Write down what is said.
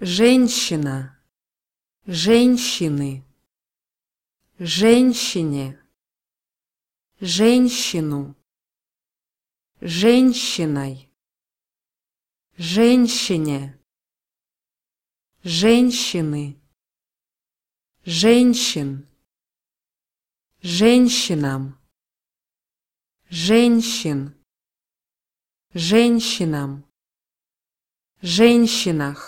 женщина, женщины, женщине, женщину, женщиной, женщине, женщины, женщин, женщинам, женщин, женщинам, женщинах,